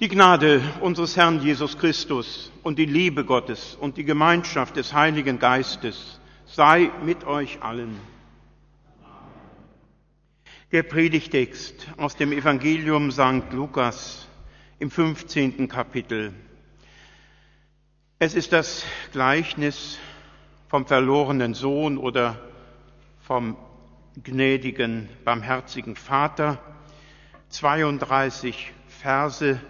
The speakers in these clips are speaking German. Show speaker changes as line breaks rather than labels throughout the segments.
Die Gnade unseres Herrn Jesus Christus und die Liebe Gottes und die Gemeinschaft des Heiligen Geistes sei mit euch allen. Der Predigtext aus dem Evangelium St. Lukas im 15. Kapitel. Es ist das Gleichnis vom verlorenen Sohn oder vom gnädigen, barmherzigen Vater. 32 Verse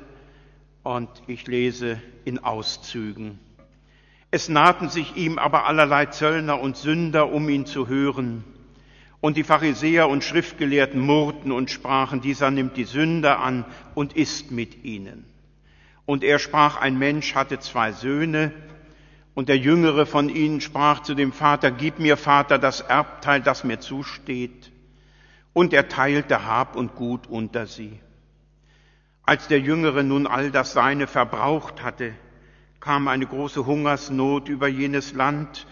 und ich lese in Auszügen. Es nahten sich ihm aber allerlei Zöllner und Sünder, um ihn zu hören. Und die Pharisäer und Schriftgelehrten murrten und sprachen, dieser nimmt die Sünder an und isst mit ihnen. Und er sprach, ein Mensch hatte zwei Söhne, und der jüngere von ihnen sprach zu dem Vater, gib mir, Vater, das Erbteil, das mir zusteht. Und er teilte Hab und Gut unter sie. Als der Jüngere nun all das Seine verbraucht hatte, kam eine große Hungersnot über jenes Land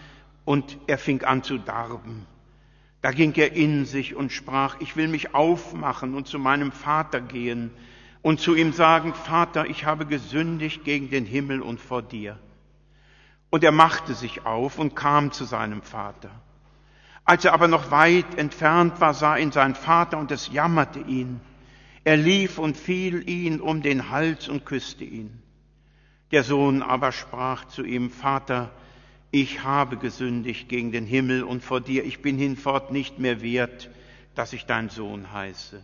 und er fing an zu darben. Da ging er in sich und sprach, ich will mich aufmachen und zu meinem Vater gehen und zu ihm sagen, Vater, ich habe gesündigt gegen den Himmel und vor dir. Und er machte sich auf und kam zu seinem Vater. Als er aber noch weit entfernt war, sah ihn sein Vater und es jammerte ihn. Er lief und fiel ihn um den Hals und küsste ihn. Der Sohn aber sprach zu ihm, Vater, ich habe gesündigt gegen den Himmel und vor dir, ich bin hinfort nicht mehr wert, dass ich dein Sohn heiße.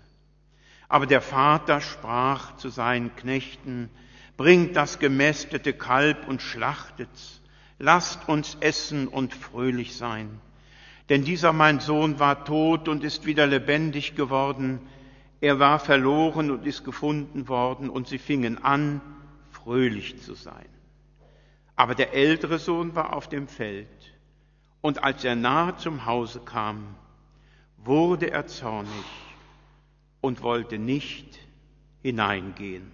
Aber der Vater sprach zu seinen Knechten, bringt das gemästete Kalb und schlachtet's, lasst uns essen und fröhlich sein. Denn dieser mein Sohn war tot und ist wieder lebendig geworden, er war verloren und ist gefunden worden und sie fingen an, fröhlich zu sein. Aber der ältere Sohn war auf dem Feld und als er nahe zum Hause kam, wurde er zornig und wollte nicht hineingehen.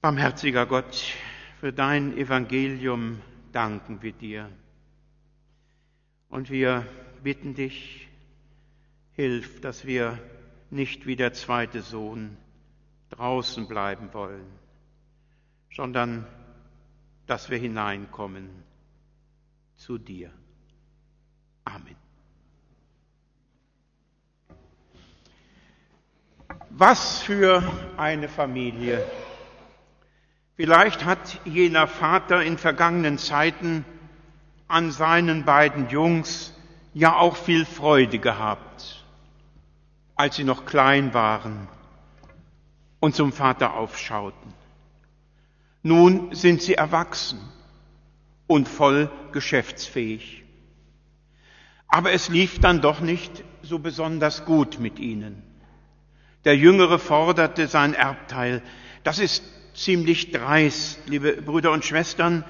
Barmherziger Gott, für dein Evangelium danken wir dir. Und wir bitten dich, Hilf, dass wir nicht wie der zweite Sohn draußen bleiben wollen, sondern dass wir hineinkommen zu dir. Amen. Was für eine Familie. Vielleicht hat jener Vater in vergangenen Zeiten an seinen beiden Jungs ja auch viel Freude gehabt als sie noch klein waren und zum Vater aufschauten. Nun sind sie erwachsen und voll geschäftsfähig. Aber es lief dann doch nicht so besonders gut mit ihnen. Der Jüngere forderte sein Erbteil. Das ist ziemlich dreist, liebe Brüder und Schwestern,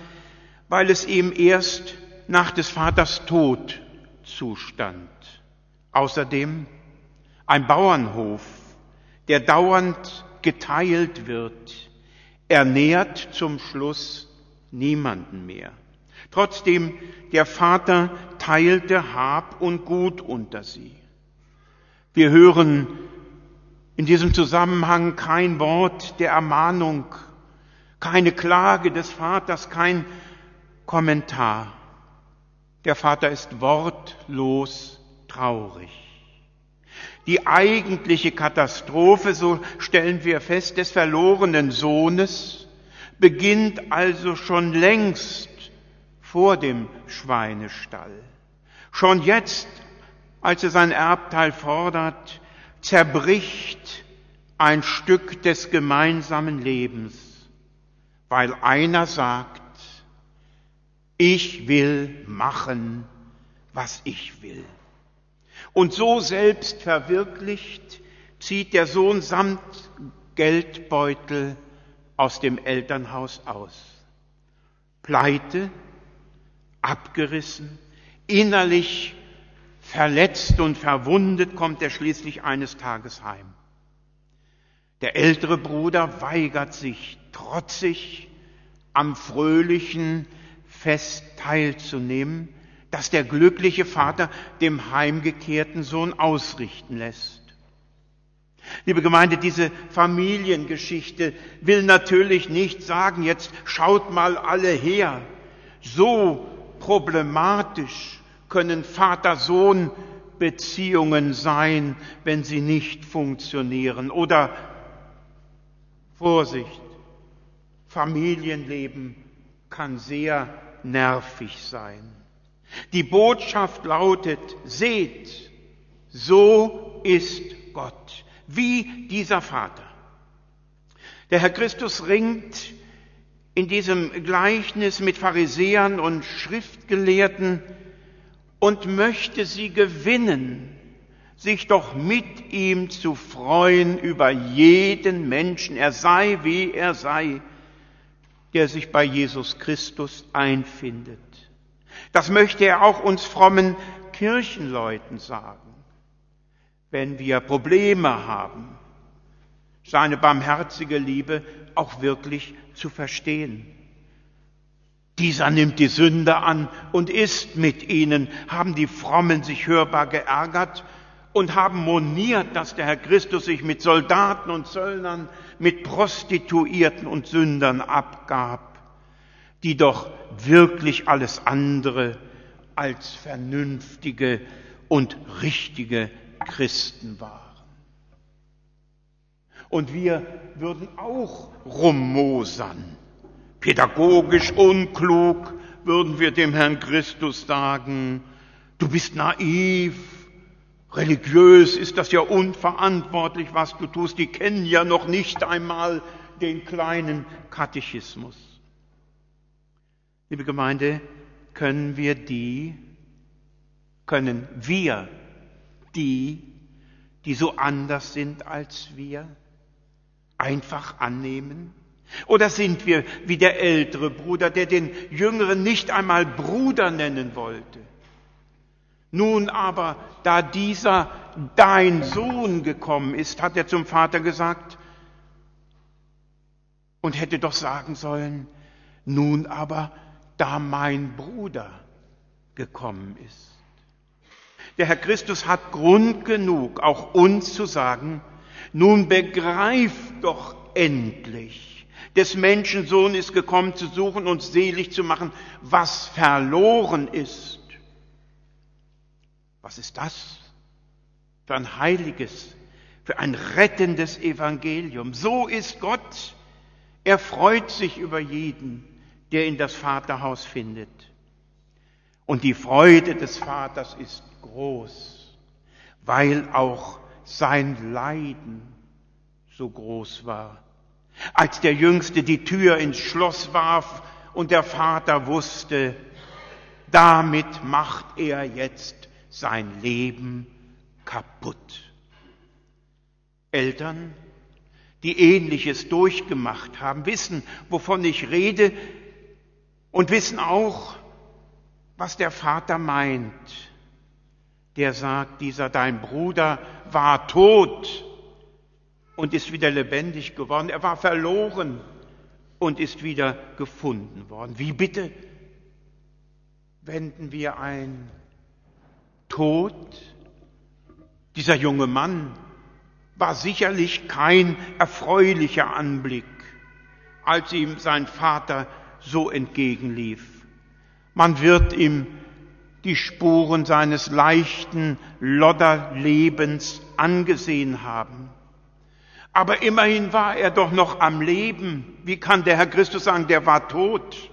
weil es ihm erst nach des Vaters Tod zustand. Außerdem ein Bauernhof, der dauernd geteilt wird, ernährt zum Schluss niemanden mehr. Trotzdem, der Vater teilte Hab und Gut unter sie. Wir hören in diesem Zusammenhang kein Wort der Ermahnung, keine Klage des Vaters, kein Kommentar. Der Vater ist wortlos traurig. Die eigentliche Katastrophe, so stellen wir fest, des verlorenen Sohnes beginnt also schon längst vor dem Schweinestall. Schon jetzt, als er sein Erbteil fordert, zerbricht ein Stück des gemeinsamen Lebens, weil einer sagt, ich will machen, was ich will. Und so selbst verwirklicht zieht der Sohn samt Geldbeutel aus dem Elternhaus aus. Pleite, abgerissen, innerlich verletzt und verwundet kommt er schließlich eines Tages heim. Der ältere Bruder weigert sich trotzig am fröhlichen Fest teilzunehmen, das der glückliche Vater dem heimgekehrten Sohn ausrichten lässt. Liebe Gemeinde, diese Familiengeschichte will natürlich nicht sagen, jetzt schaut mal alle her. So problematisch können Vater-Sohn-Beziehungen sein, wenn sie nicht funktionieren. Oder Vorsicht, Familienleben kann sehr nervig sein. Die Botschaft lautet, seht, so ist Gott, wie dieser Vater. Der Herr Christus ringt in diesem Gleichnis mit Pharisäern und Schriftgelehrten und möchte sie gewinnen, sich doch mit ihm zu freuen über jeden Menschen, er sei wie er sei, der sich bei Jesus Christus einfindet. Das möchte er auch uns frommen Kirchenleuten sagen. Wenn wir Probleme haben, seine barmherzige Liebe auch wirklich zu verstehen. Dieser nimmt die Sünde an und ist mit ihnen, haben die Frommen sich hörbar geärgert und haben moniert, dass der Herr Christus sich mit Soldaten und Zöllnern, mit Prostituierten und Sündern abgab, die doch wirklich alles andere als vernünftige und richtige Christen waren. Und wir würden auch rummosern. Pädagogisch unklug würden wir dem Herrn Christus sagen, du bist naiv, religiös ist das ja unverantwortlich, was du tust, die kennen ja noch nicht einmal den kleinen Katechismus. Liebe Gemeinde, können wir die, können wir die, die so anders sind als wir, einfach annehmen? Oder sind wir wie der ältere Bruder, der den Jüngeren nicht einmal Bruder nennen wollte? Nun aber, da dieser dein Sohn gekommen ist, hat er zum Vater gesagt und hätte doch sagen sollen, nun aber, da mein Bruder gekommen ist. Der Herr Christus hat Grund genug, auch uns zu sagen, nun begreift doch endlich, des Menschensohn ist gekommen zu suchen und selig zu machen, was verloren ist. Was ist das für ein heiliges, für ein rettendes Evangelium? So ist Gott. Er freut sich über jeden, der in das Vaterhaus findet. Und die Freude des Vaters ist groß, weil auch sein Leiden so groß war. Als der Jüngste die Tür ins Schloss warf und der Vater wusste, damit macht er jetzt sein Leben kaputt. Eltern, die ähnliches durchgemacht haben, wissen, wovon ich rede und wissen auch, was der Vater meint der sagt, dieser dein Bruder war tot und ist wieder lebendig geworden. Er war verloren und ist wieder gefunden worden. Wie bitte wenden wir ein? Tod? Dieser junge Mann war sicherlich kein erfreulicher Anblick, als ihm sein Vater so entgegenlief. Man wird ihm die Spuren seines leichten Lodderlebens angesehen haben. Aber immerhin war er doch noch am Leben. Wie kann der Herr Christus sagen, der war tot?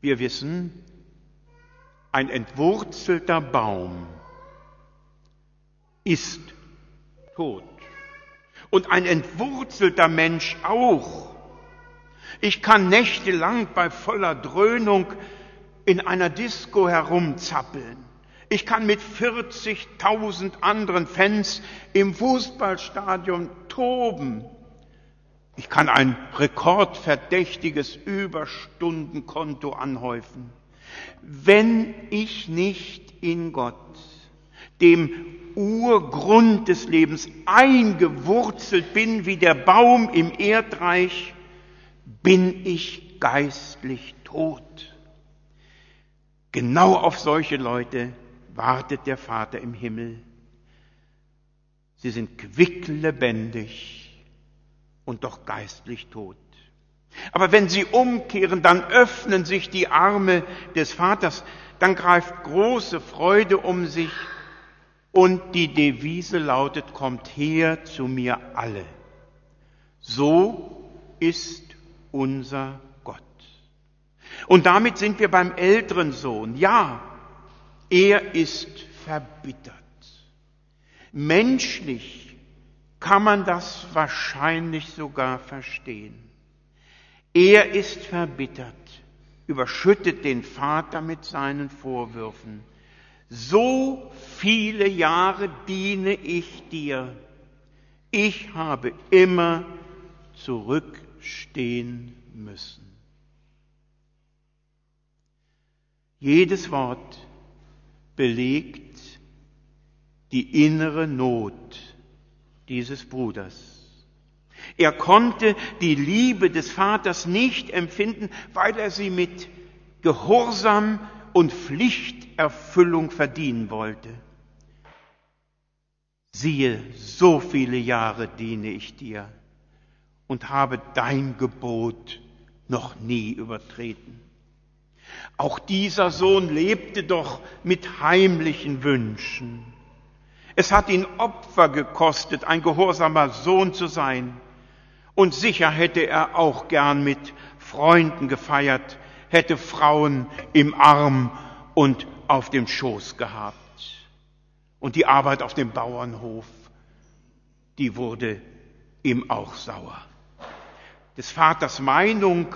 Wir wissen, ein entwurzelter Baum ist tot. Und ein entwurzelter Mensch auch. Ich kann nächtelang bei voller Dröhnung in einer Disco herumzappeln. Ich kann mit 40.000 anderen Fans im Fußballstadion toben. Ich kann ein rekordverdächtiges Überstundenkonto anhäufen. Wenn ich nicht in Gott, dem Urgrund des Lebens, eingewurzelt bin wie der Baum im Erdreich, bin ich geistlich tot. Genau auf solche Leute wartet der Vater im Himmel. Sie sind quicklebendig und doch geistlich tot. Aber wenn sie umkehren, dann öffnen sich die Arme des Vaters, dann greift große Freude um sich und die Devise lautet, kommt her zu mir alle. So ist unser Gott. Und damit sind wir beim älteren Sohn. Ja, er ist verbittert. Menschlich kann man das wahrscheinlich sogar verstehen. Er ist verbittert, überschüttet den Vater mit seinen Vorwürfen. So viele Jahre diene ich dir. Ich habe immer zurückstehen müssen. Jedes Wort belegt die innere Not dieses Bruders. Er konnte die Liebe des Vaters nicht empfinden, weil er sie mit Gehorsam und Pflichterfüllung verdienen wollte. Siehe, so viele Jahre diene ich dir und habe dein Gebot noch nie übertreten. Auch dieser Sohn lebte doch mit heimlichen Wünschen. Es hat ihn Opfer gekostet, ein gehorsamer Sohn zu sein. Und sicher hätte er auch gern mit Freunden gefeiert, hätte Frauen im Arm und auf dem Schoß gehabt. Und die Arbeit auf dem Bauernhof, die wurde ihm auch sauer. Des Vaters Meinung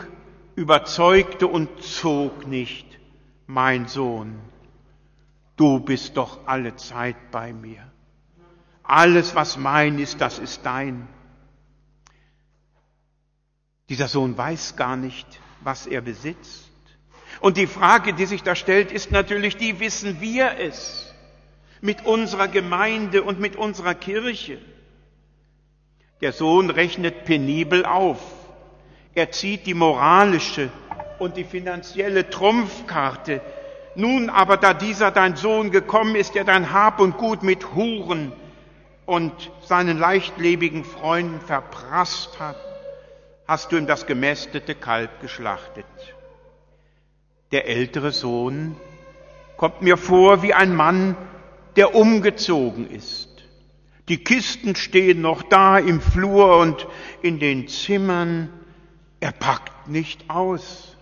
überzeugte und zog nicht, mein Sohn, du bist doch alle Zeit bei mir. Alles, was mein ist, das ist dein. Dieser Sohn weiß gar nicht, was er besitzt. Und die Frage, die sich da stellt, ist natürlich die, wissen wir es mit unserer Gemeinde und mit unserer Kirche? Der Sohn rechnet penibel auf. Er zieht die moralische und die finanzielle Trumpfkarte. Nun aber, da dieser dein Sohn gekommen ist, der dein Hab und Gut mit Huren und seinen leichtlebigen Freunden verprasst hat, hast du ihm das gemästete Kalb geschlachtet. Der ältere Sohn kommt mir vor wie ein Mann, der umgezogen ist. Die Kisten stehen noch da im Flur und in den Zimmern. Er packt nicht aus.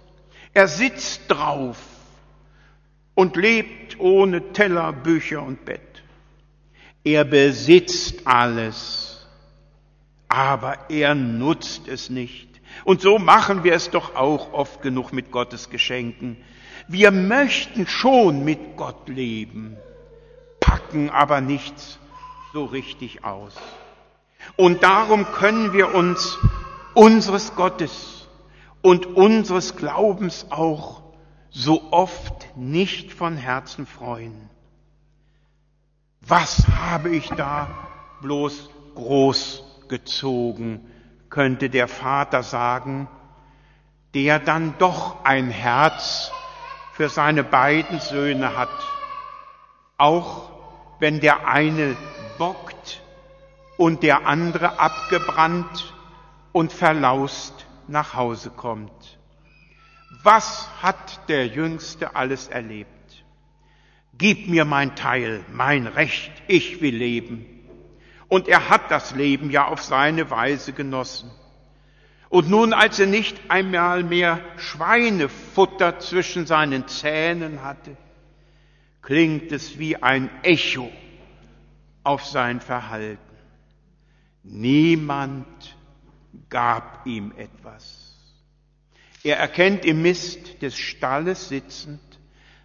Er sitzt drauf und lebt ohne Teller, Bücher und Bett. Er besitzt alles aber er nutzt es nicht. Und so machen wir es doch auch oft genug mit Gottes Geschenken. Wir möchten schon mit Gott leben, packen aber nichts so richtig aus. Und darum können wir uns unseres Gottes und unseres Glaubens auch so oft nicht von Herzen freuen. Was habe ich da bloß groß gezogen, könnte der Vater sagen, der dann doch ein Herz für seine beiden Söhne hat, auch wenn der eine bockt und der andere abgebrannt und verlaust nach Hause kommt. Was hat der Jüngste alles erlebt? Gib mir mein Teil, mein Recht, ich will leben. Und er hat das Leben ja auf seine Weise genossen. Und nun, als er nicht einmal mehr Schweinefutter zwischen seinen Zähnen hatte, klingt es wie ein Echo auf sein Verhalten. Niemand gab ihm etwas. Er erkennt im Mist des Stalles sitzend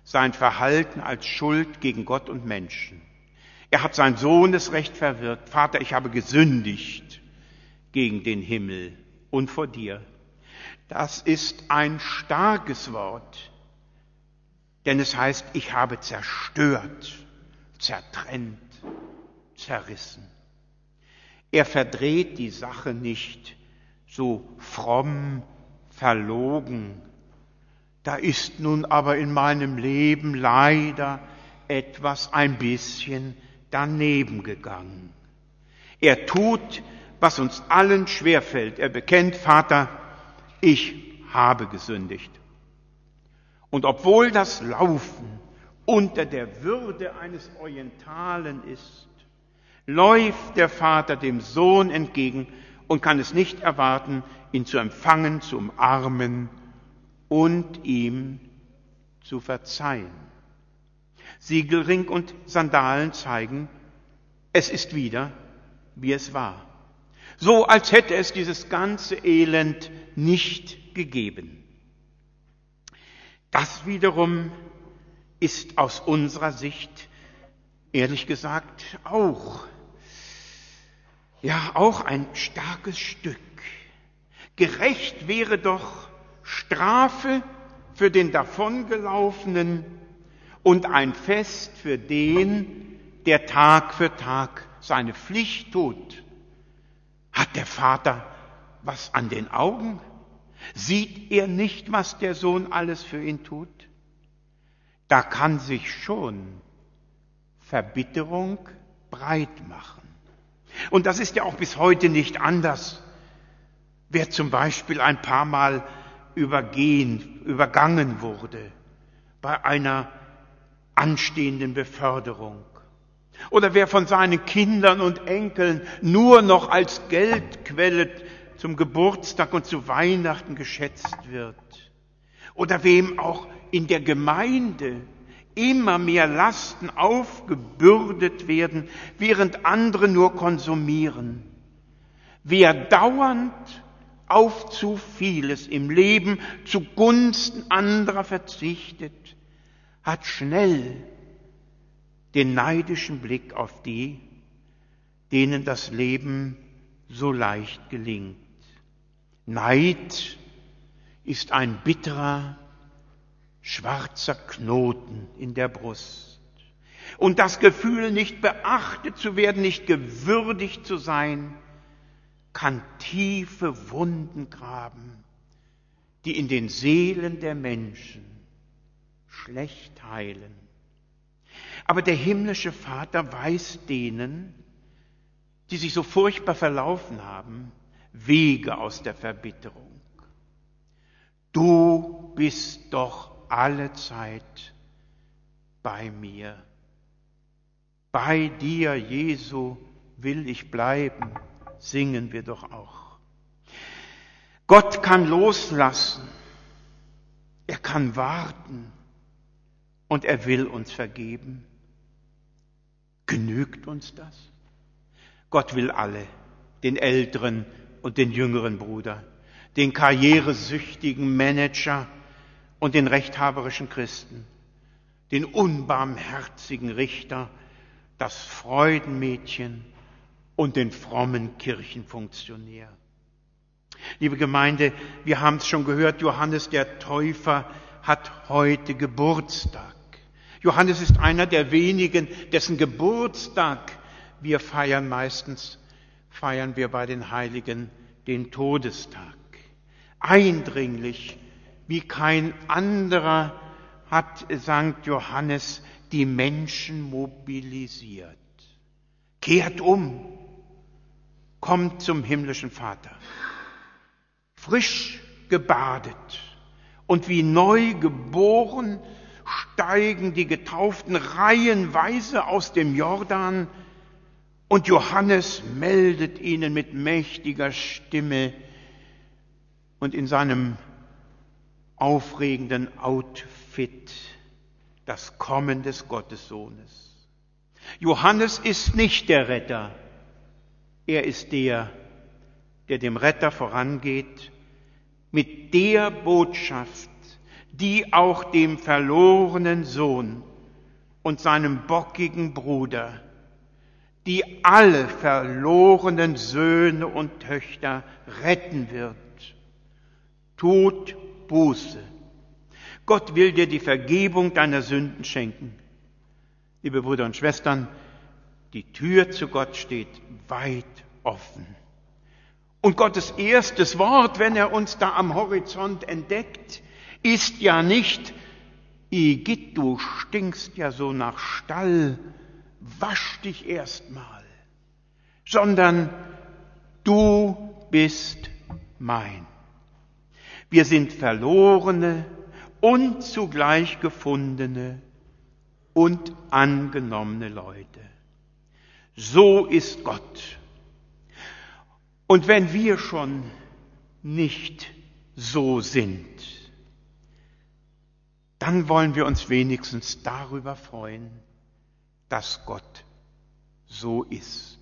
sein Verhalten als Schuld gegen Gott und Menschen. Er hat sein Sohnesrecht verwirrt. Vater, ich habe gesündigt gegen den Himmel und vor dir. Das ist ein starkes Wort, denn es heißt, ich habe zerstört, zertrennt, zerrissen. Er verdreht die Sache nicht so fromm, verlogen. Da ist nun aber in meinem Leben leider etwas ein bisschen daneben gegangen. Er tut, was uns allen schwerfällt. Er bekennt, Vater, ich habe gesündigt. Und obwohl das Laufen unter der Würde eines Orientalen ist, läuft der Vater dem Sohn entgegen und kann es nicht erwarten, ihn zu empfangen, zu umarmen und ihm zu verzeihen. Siegelring und Sandalen zeigen, es ist wieder, wie es war. So als hätte es dieses ganze Elend nicht gegeben. Das wiederum ist aus unserer Sicht, ehrlich gesagt, auch, ja, auch ein starkes Stück. Gerecht wäre doch Strafe für den davongelaufenen und ein Fest für den, der Tag für Tag seine Pflicht tut. Hat der Vater was an den Augen? Sieht er nicht, was der Sohn alles für ihn tut? Da kann sich schon Verbitterung breit machen. Und das ist ja auch bis heute nicht anders. Wer zum Beispiel ein paar Mal übergehen, übergangen wurde bei einer anstehenden Beförderung. Oder wer von seinen Kindern und Enkeln nur noch als Geldquelle zum Geburtstag und zu Weihnachten geschätzt wird. Oder wem auch in der Gemeinde immer mehr Lasten aufgebürdet werden, während andere nur konsumieren. Wer dauernd auf zu vieles im Leben zugunsten anderer verzichtet, hat schnell den neidischen Blick auf die, denen das Leben so leicht gelingt. Neid ist ein bitterer, schwarzer Knoten in der Brust. Und das Gefühl, nicht beachtet zu werden, nicht gewürdigt zu sein, kann tiefe Wunden graben, die in den Seelen der Menschen schlecht heilen. Aber der himmlische Vater weiß denen, die sich so furchtbar verlaufen haben, Wege aus der Verbitterung. Du bist doch alle Zeit bei mir. Bei dir, Jesu, will ich bleiben singen wir doch auch. Gott kann loslassen, er kann warten und er will uns vergeben. Genügt uns das? Gott will alle, den älteren und den jüngeren Bruder, den karrieresüchtigen Manager und den rechthaberischen Christen, den unbarmherzigen Richter, das Freudenmädchen, und den frommen Kirchenfunktionär. Liebe Gemeinde, wir haben es schon gehört, Johannes der Täufer hat heute Geburtstag. Johannes ist einer der wenigen, dessen Geburtstag wir feiern meistens, feiern wir bei den Heiligen den Todestag. Eindringlich, wie kein anderer, hat St. Johannes die Menschen mobilisiert. Kehrt um, kommt zum himmlischen Vater. Frisch gebadet und wie neu geboren steigen die Getauften reihenweise aus dem Jordan und Johannes meldet ihnen mit mächtiger Stimme und in seinem aufregenden Outfit das Kommen des Gottessohnes. Johannes ist nicht der Retter, er ist der, der dem Retter vorangeht mit der Botschaft, die auch dem verlorenen Sohn und seinem bockigen Bruder, die alle verlorenen Söhne und Töchter retten wird. Tut Buße. Gott will dir die Vergebung deiner Sünden schenken. Liebe Brüder und Schwestern, die Tür zu Gott steht weit offen. Und Gottes erstes Wort, wenn er uns da am Horizont entdeckt, ist ja nicht, Igitt, du stinkst ja so nach Stall, wasch dich erst mal. sondern du bist mein. Wir sind verlorene und zugleich gefundene und angenommene Leute. So ist Gott. Und wenn wir schon nicht so sind, dann wollen wir uns wenigstens darüber freuen, dass Gott so ist.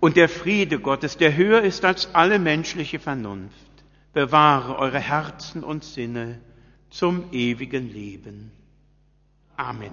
Und der Friede Gottes, der höher ist als alle menschliche Vernunft, bewahre eure Herzen und Sinne zum ewigen Leben. Amen.